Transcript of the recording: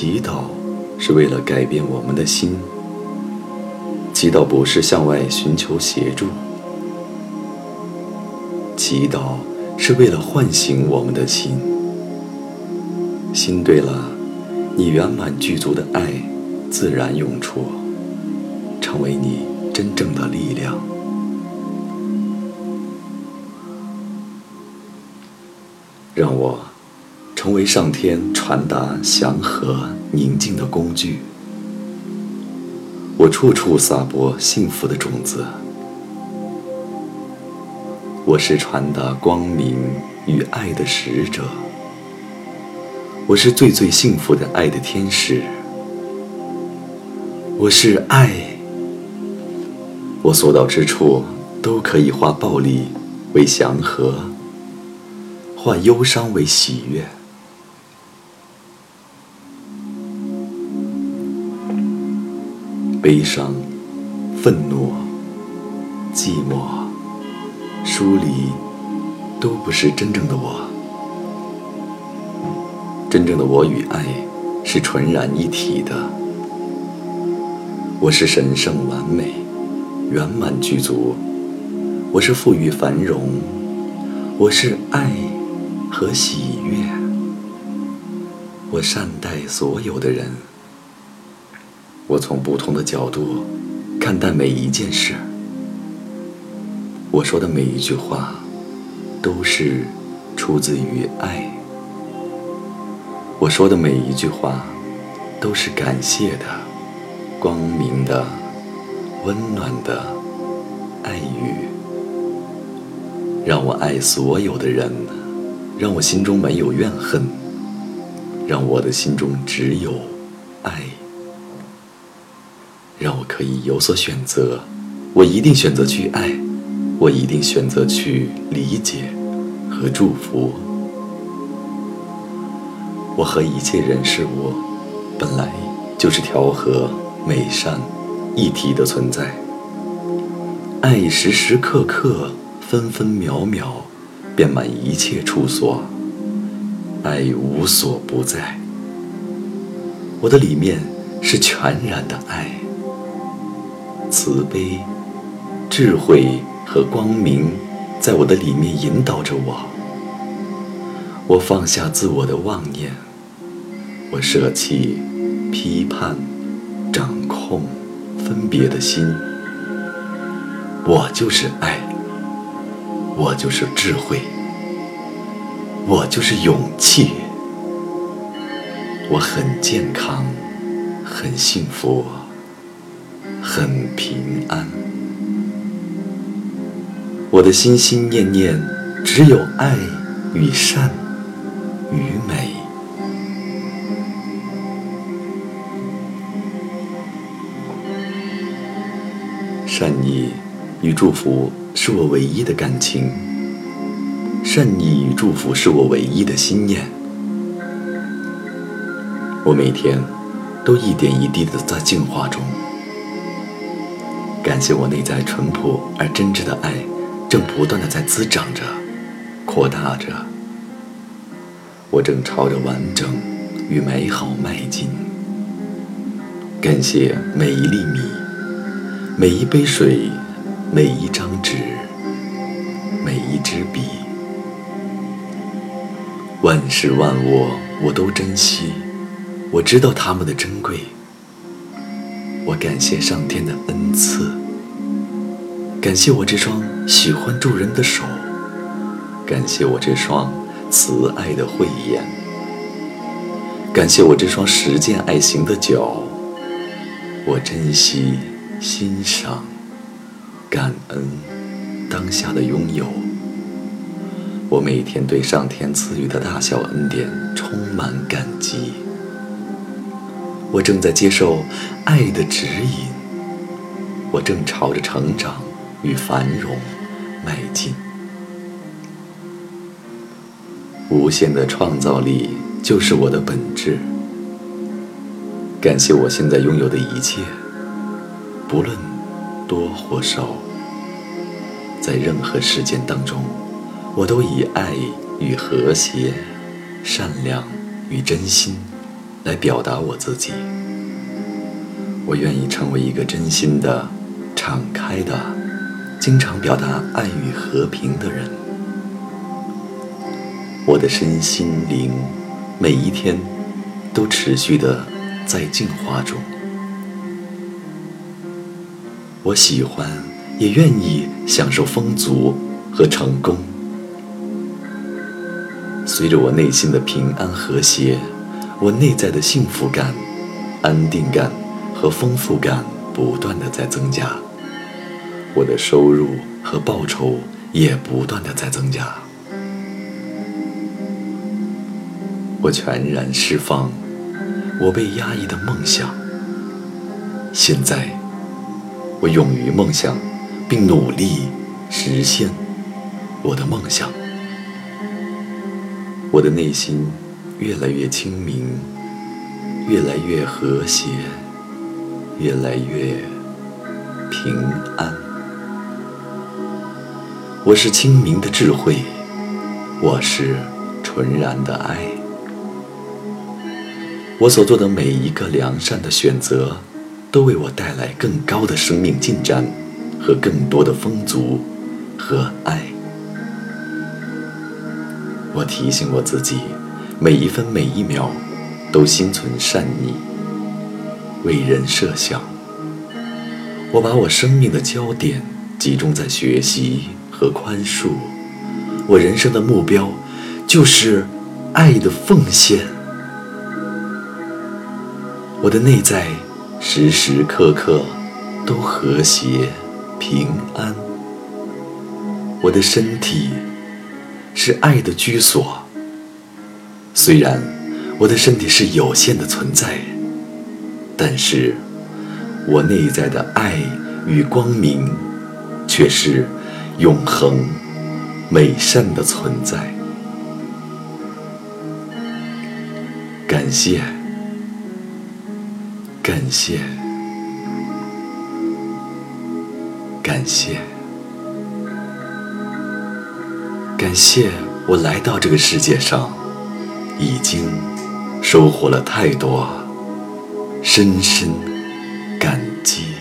祈祷是为了改变我们的心，祈祷不是向外寻求协助，祈祷是为了唤醒我们的心。心对了，你圆满具足的爱自然涌出，成为你真正的力量。让我。成为上天传达祥和宁静的工具，我处处撒播幸福的种子。我是传达光明与爱的使者，我是最最幸福的爱的天使。我是爱，我所到之处都可以化暴力为祥和，化忧伤为喜悦。悲伤、愤怒、寂寞、疏离，都不是真正的我。真正的我与爱是纯然一体的。我是神圣完美、圆满具足。我是富裕繁荣。我是爱和喜悦。我善待所有的人。我从不同的角度看待每一件事，我说的每一句话都是出自于爱，我说的每一句话都是感谢的、光明的、温暖的爱语，让我爱所有的人，让我心中没有怨恨，让我的心中只有爱。让我可以有所选择，我一定选择去爱，我一定选择去理解和祝福。我和一切人事物本来就是调和、美善、一体的存在。爱时时刻刻、分分秒秒，遍满一切处所。爱无所不在。我的里面是全然的爱。慈悲、智慧和光明，在我的里面引导着我。我放下自我的妄念，我舍弃批判、掌控、分别的心。我就是爱，我就是智慧，我就是勇气。我很健康，很幸福。很平安，我的心心念念只有爱与善与美。善意与祝福是我唯一的感情，善意与祝福是我唯一的心念。我每天都一点一滴的在进化中。感谢我内在淳朴而真挚的爱，正不断的在滋长着、扩大着。我正朝着完整与美好迈进。感谢每一粒米、每一杯水、每一张纸、每一支笔，万事万物我都珍惜。我知道它们的珍贵。我感谢上天的恩赐，感谢我这双喜欢助人的手，感谢我这双慈爱的慧眼，感谢我这双实践爱行的脚。我珍惜、欣赏、感恩当下的拥有。我每天对上天赐予的大小恩典充满感激。我正在接受爱的指引，我正朝着成长与繁荣迈进。无限的创造力就是我的本质。感谢我现在拥有的一切，不论多或少，在任何事件当中，我都以爱与和谐、善良与真心。来表达我自己。我愿意成为一个真心的、敞开的、经常表达爱与和平的人。我的身心灵每一天都持续的在进化中。我喜欢，也愿意享受丰足和成功。随着我内心的平安和谐，我内在的幸福感、安定感和丰富感不断的在增加，我的收入和报酬也不断的在增加。我全然释放我被压抑的梦想。现在。我勇于梦想，并努力实现我的梦想。我的内心越来越清明，越来越和谐，越来越平安。我是清明的智慧，我是纯然的爱。我所做的每一个良善的选择。都为我带来更高的生命进展和更多的丰足和爱。我提醒我自己，每一分每一秒都心存善意，为人设想。我把我生命的焦点集中在学习和宽恕。我人生的目标就是爱的奉献。我的内在。时时刻刻都和谐平安。我的身体是爱的居所。虽然我的身体是有限的存在，但是我内在的爱与光明却是永恒美善的存在。感谢。感谢，感谢，感谢！我来到这个世界上，已经收获了太多，深深感激。